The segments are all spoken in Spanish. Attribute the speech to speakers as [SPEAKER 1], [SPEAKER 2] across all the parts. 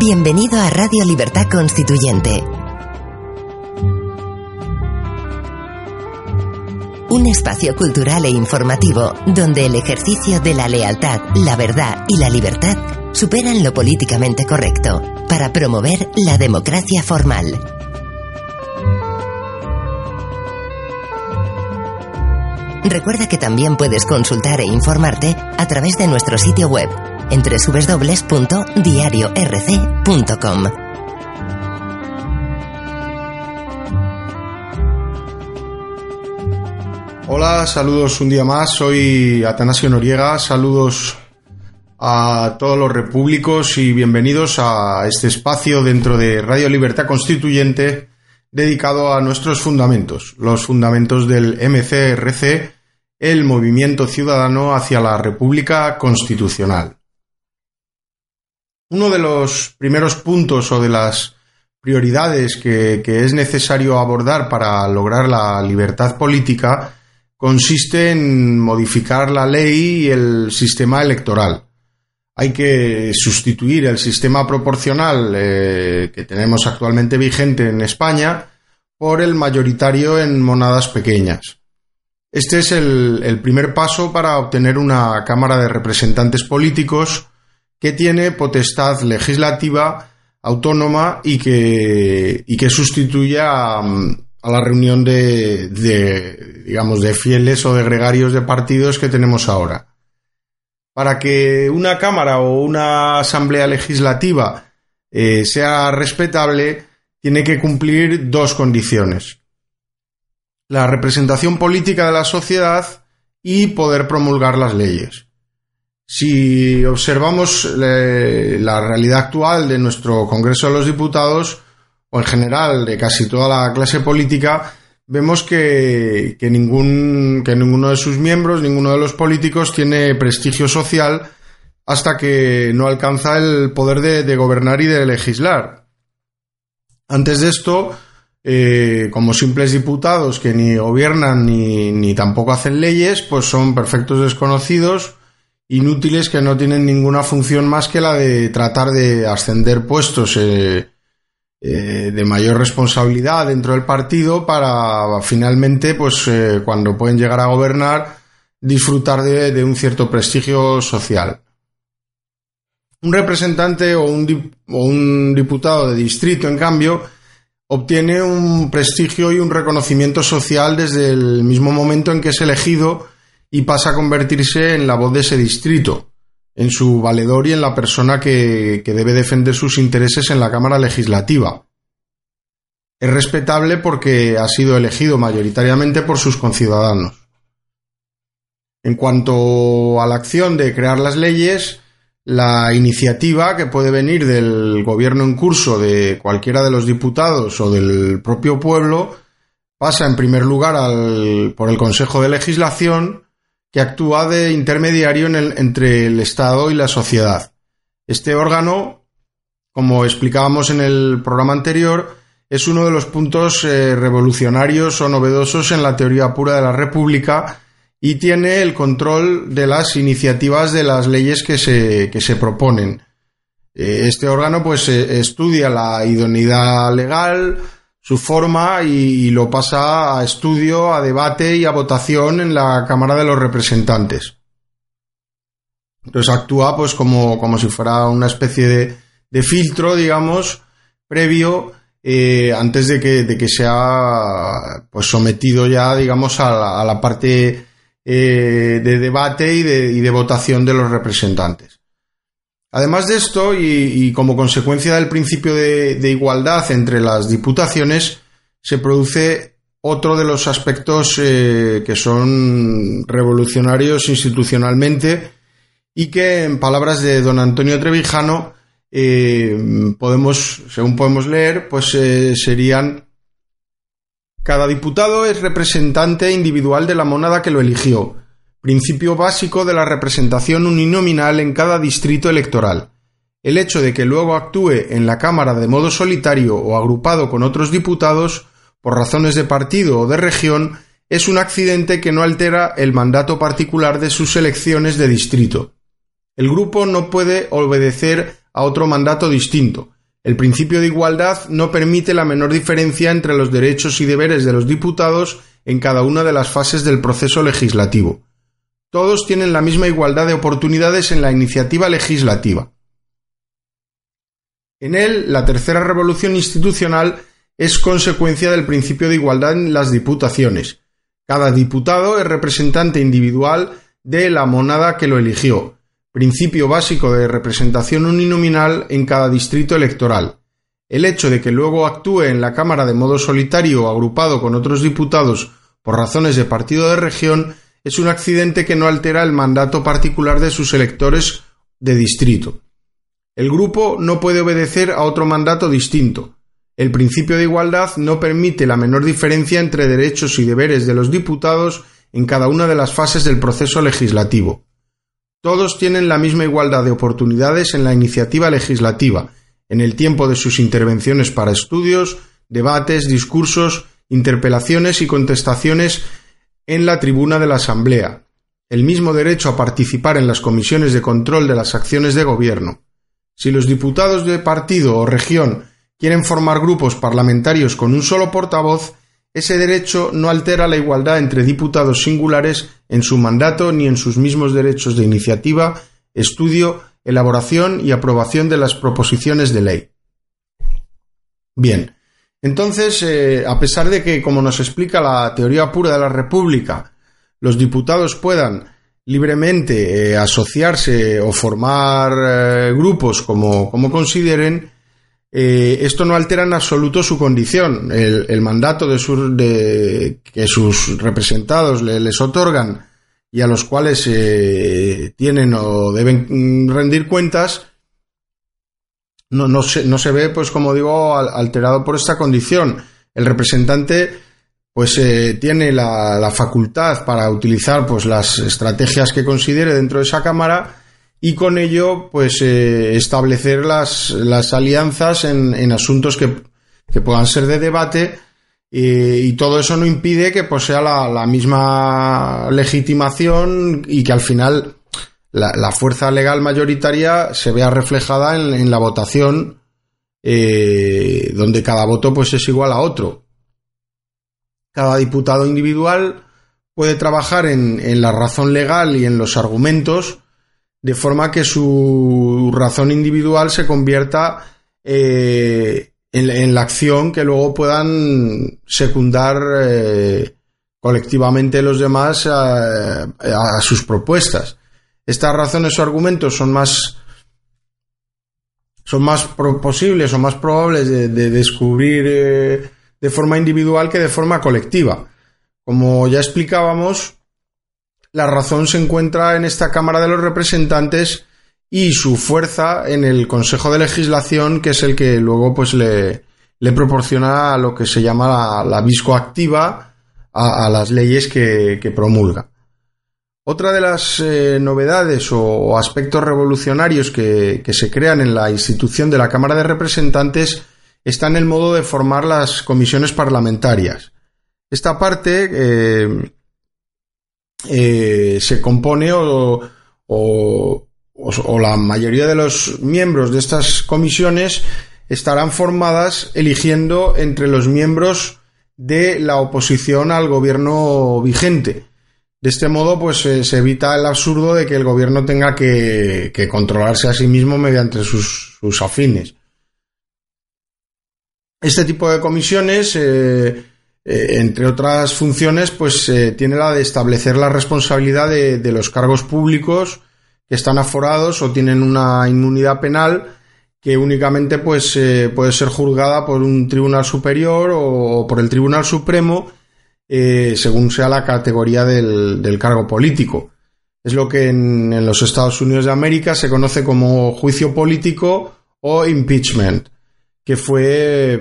[SPEAKER 1] Bienvenido a Radio Libertad Constituyente. Un espacio cultural e informativo donde el ejercicio de la lealtad, la verdad y la libertad superan lo políticamente correcto para promover la democracia formal. Recuerda que también puedes consultar e informarte a través de nuestro sitio web en www.diariorc.com.
[SPEAKER 2] Hola, saludos un día más. Soy Atanasio Noriega. Saludos a todos los repúblicos y bienvenidos a este espacio dentro de Radio Libertad Constituyente dedicado a nuestros fundamentos, los fundamentos del MCRC, el movimiento ciudadano hacia la República Constitucional. Uno de los primeros puntos o de las prioridades que, es necesario abordar para lograr la libertad política consiste en modificar la ley y el sistema electoral. Hay que sustituir el sistema proporcional eh, que tenemos actualmente vigente en España por el mayoritario en monadas pequeñas. Este es el primer paso para obtener una Cámara de Representantes Políticos que tiene potestad legislativa autónoma y que, y que sustituye a, la reunión de, digamos, de fieles o de gregarios de partidos que tenemos ahora. Para que una Cámara o una Asamblea Legislativa eh, sea respetable, tiene que cumplir dos condiciones. La representación política de la sociedad y poder promulgar las leyes. Si observamos la realidad actual de nuestro Congreso de los Diputados, o en general de casi toda la clase política, vemos que, ningún, que ninguno de sus miembros, ninguno de los políticos tiene prestigio social hasta que no alcanza el poder de, gobernar y de legislar. Antes de esto, eh, como simples diputados que ni gobiernan ni, ni tampoco hacen leyes, pues son perfectos desconocidos inútiles que no tienen ninguna función más que la de tratar de ascender puestos eh, eh, de mayor responsabilidad dentro del partido para finalmente, pues eh, cuando pueden llegar a gobernar, disfrutar de, un cierto prestigio social. Un representante o un, o un diputado de distrito, en cambio, obtiene un prestigio y un reconocimiento social desde el mismo momento en que es elegido y pasa a convertirse en la voz de ese distrito, en su valedor y en la persona que, debe defender sus intereses en la Cámara Legislativa. Es respetable porque ha sido elegido mayoritariamente por sus conciudadanos. En cuanto a la acción de crear las leyes, la iniciativa que puede venir del gobierno en curso de cualquiera de los diputados o del propio pueblo pasa en primer lugar por el Consejo de Legislación que actúa de intermediario entre el Estado y la sociedad. Este órgano, como explicábamos en el programa anterior, es uno de los puntos eh, revolucionarios o novedosos en la teoría pura de la República y tiene el control de las iniciativas de las leyes que se, que se proponen. Eh, este órgano pues eh, estudia la idoneidad legal, su forma y, lo pasa a estudio, a debate y a votación en la Cámara de los Representantes. Entonces actúa pues como, como si fuera una especie de, de filtro, digamos, previo eh, antes de que, de que, sea pues sometido ya, digamos, a la, parte eh, de debate y de, y de votación de los representantes. Además de esto, y, como consecuencia del principio de, igualdad entre las diputaciones, se produce otro de los aspectos eh, que son revolucionarios institucionalmente y que, en palabras de don Antonio Trevijano, eh, podemos, según podemos leer, pues eh, serían cada diputado es representante individual de la monada que lo eligió, principio básico de la representación uninominal en cada distrito electoral. El hecho de que luego actúe en la Cámara de modo solitario o agrupado con otros diputados, por razones de partido o de región, es un accidente que no altera el mandato particular de sus elecciones de distrito. El grupo no puede obedecer a otro mandato distinto. El principio de igualdad no permite la menor diferencia entre los derechos y deberes de los diputados en cada una de las fases del proceso legislativo. Todos tienen la misma igualdad de oportunidades en la iniciativa legislativa. En él, la tercera revolución institucional es consecuencia del principio de igualdad en las diputaciones. Cada diputado es representante individual de la monada que lo eligió, principio básico de representación uninominal en cada distrito electoral. El hecho de que luego actúe en la Cámara de modo solitario o agrupado con otros diputados por razones de partido de región es un accidente que no altera el mandato particular de sus electores de distrito. El grupo no puede obedecer a otro mandato distinto. El principio de igualdad no permite la menor diferencia entre derechos y deberes de los diputados en cada una de las fases del proceso legislativo. Todos tienen la misma igualdad de oportunidades en la iniciativa legislativa, en el tiempo de sus intervenciones para estudios, debates, discursos, interpelaciones y contestaciones en la tribuna de la Asamblea, el mismo derecho a participar en las comisiones de control de las acciones de gobierno. Si los diputados de partido o región quieren formar grupos parlamentarios con un solo portavoz, ese derecho no altera la igualdad entre diputados singulares en su mandato ni en sus mismos derechos de iniciativa, estudio, elaboración y aprobación de las proposiciones de ley. Bien, entonces, eh, a pesar de que, como nos explica la teoría pura de la República, los diputados puedan libremente eh, asociarse o formar eh, grupos como, consideren, eh, esto no altera en absoluto su condición. El, mandato de, de, que sus representados les otorgan y a los cuales tienen o deben rendir cuentas, no, no, se, no se ve, pues como digo, alterado por esta condición. El representante pues eh, tiene la, la, facultad para utilizar pues las estrategias que considere dentro de esa cámara y con ello pues eh, establecer las, las alianzas en, en asuntos que, que, puedan ser de debate eh, y todo eso no impide que pues sea la, la misma legitimación y que al final la, fuerza legal mayoritaria se vea reflejada en, la votación eh, donde cada voto pues es igual a otro. Cada diputado individual puede trabajar en, en la razón legal y en los argumentos de forma que su razón individual se convierta eh, en, la acción que luego puedan secundar eh, colectivamente los demás a, sus propuestas. Estas razones o argumentos son más son más posibles o más probables de, descubrir eh, de forma individual que de forma colectiva. Como ya explicábamos, la razón se encuentra en esta Cámara de los Representantes y su fuerza en el Consejo de Legislación, que es el que luego pues le, le proporciona lo que se llama la, viscoactiva a, las leyes que, promulga. Otra de las eh, novedades o, aspectos revolucionarios que, se crean en la institución de la Cámara de Representantes está en el modo de formar las comisiones parlamentarias. Esta parte eh, eh, se compone o, la mayoría de los miembros de estas comisiones estarán formadas eligiendo entre los miembros de la oposición al gobierno vigente. De este modo, pues eh, se evita el absurdo de que el gobierno tenga que, controlarse a sí mismo mediante sus, afines. Este tipo de comisiones eh, eh, entre otras funciones, pues tiene la de establecer la responsabilidad de, los cargos públicos que están aforados o tienen una inmunidad penal que únicamente pues puede ser juzgada por un tribunal superior o por el Tribunal Supremo eh, según sea la categoría del, cargo político. Es lo que en, los Estados Unidos de América se conoce como juicio político o impeachment, que fue,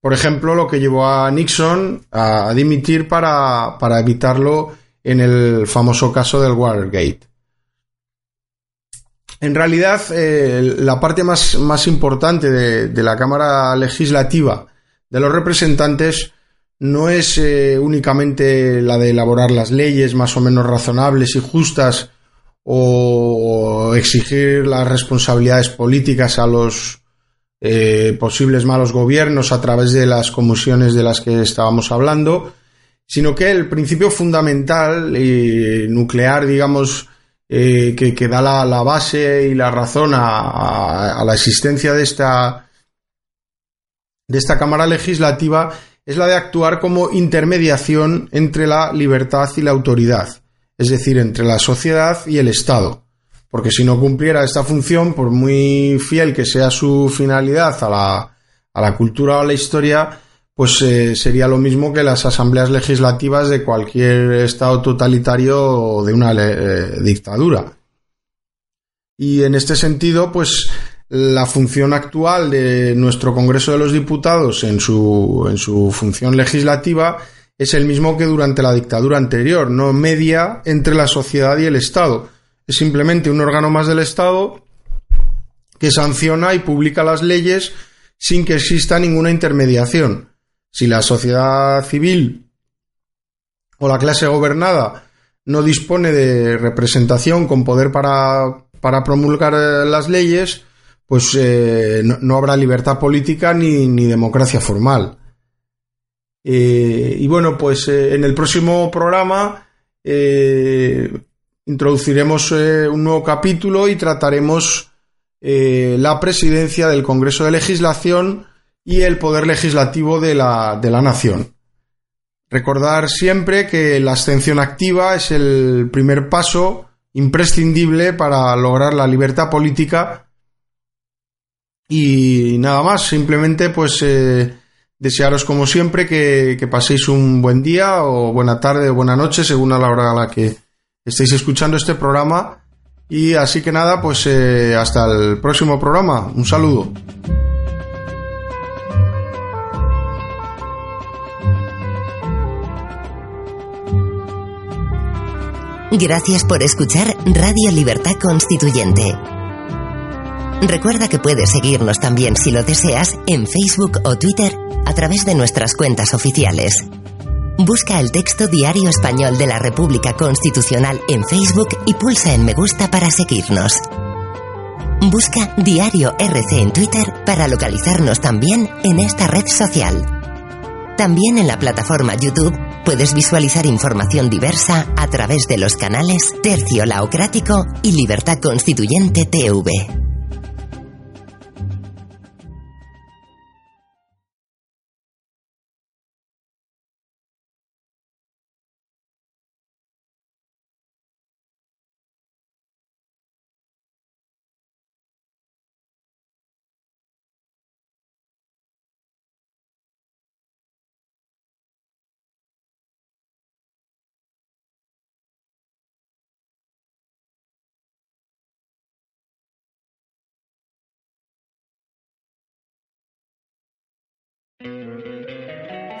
[SPEAKER 2] por ejemplo, lo que llevó a Nixon a, dimitir para, evitarlo en el famoso caso del Watergate. En realidad, eh, la parte más, más importante de, la Cámara Legislativa de los Representantes no es eh, únicamente la de elaborar las leyes más o menos razonables y justas o exigir las responsabilidades políticas a los eh, posibles malos gobiernos a través de las comisiones de las que estábamos hablando, sino que el principio fundamental y nuclear, digamos, eh, que, da la, base y la razón a, a la existencia de esta, de esta Cámara Legislativa es la de actuar como intermediación entre la libertad y la autoridad, es decir, entre la sociedad y el Estado. Porque si no cumpliera esta función, por muy fiel que sea su finalidad a la, a la cultura o a la historia, pues eh, sería lo mismo que las asambleas legislativas de cualquier Estado totalitario o de una eh, dictadura. Y en este sentido, pues la función actual de nuestro Congreso de los Diputados en su, en su función legislativa es el mismo que durante la dictadura anterior, no media entre la sociedad y el Estado. Es simplemente un órgano más del Estado que sanciona y publica las leyes sin que exista ninguna intermediación. Si la sociedad civil o la clase gobernada no dispone de representación con poder para, para promulgar las leyes, pues eh, no, habrá libertad política ni, democracia formal. Eh, y bueno, pues eh, en el próximo programa introduciremos un nuevo capítulo y trataremos la presidencia del Congreso de Legislación y el poder legislativo de la, de la nación. Recordar siempre que la abstención activa es el primer paso imprescindible para lograr la libertad política y nada más, simplemente pues eh, desearos como siempre que, paséis un buen día o buena tarde o buena noche según a la hora a la que estéis escuchando este programa. Y así que nada, pues eh, hasta el próximo programa. Un saludo.
[SPEAKER 1] Gracias por escuchar Radio Libertad Constituyente. Recuerda que puedes seguirnos también si lo deseas en Facebook o Twitter a través de nuestras cuentas oficiales. Busca el texto Diario Español de la República Constitucional en Facebook y pulsa en me gusta para seguirnos. Busca Diario RC en Twitter para localizarnos también en esta red social. También en la plataforma YouTube puedes visualizar información diversa a través de los canales Tercio Laocrático y Libertad Constituyente TV.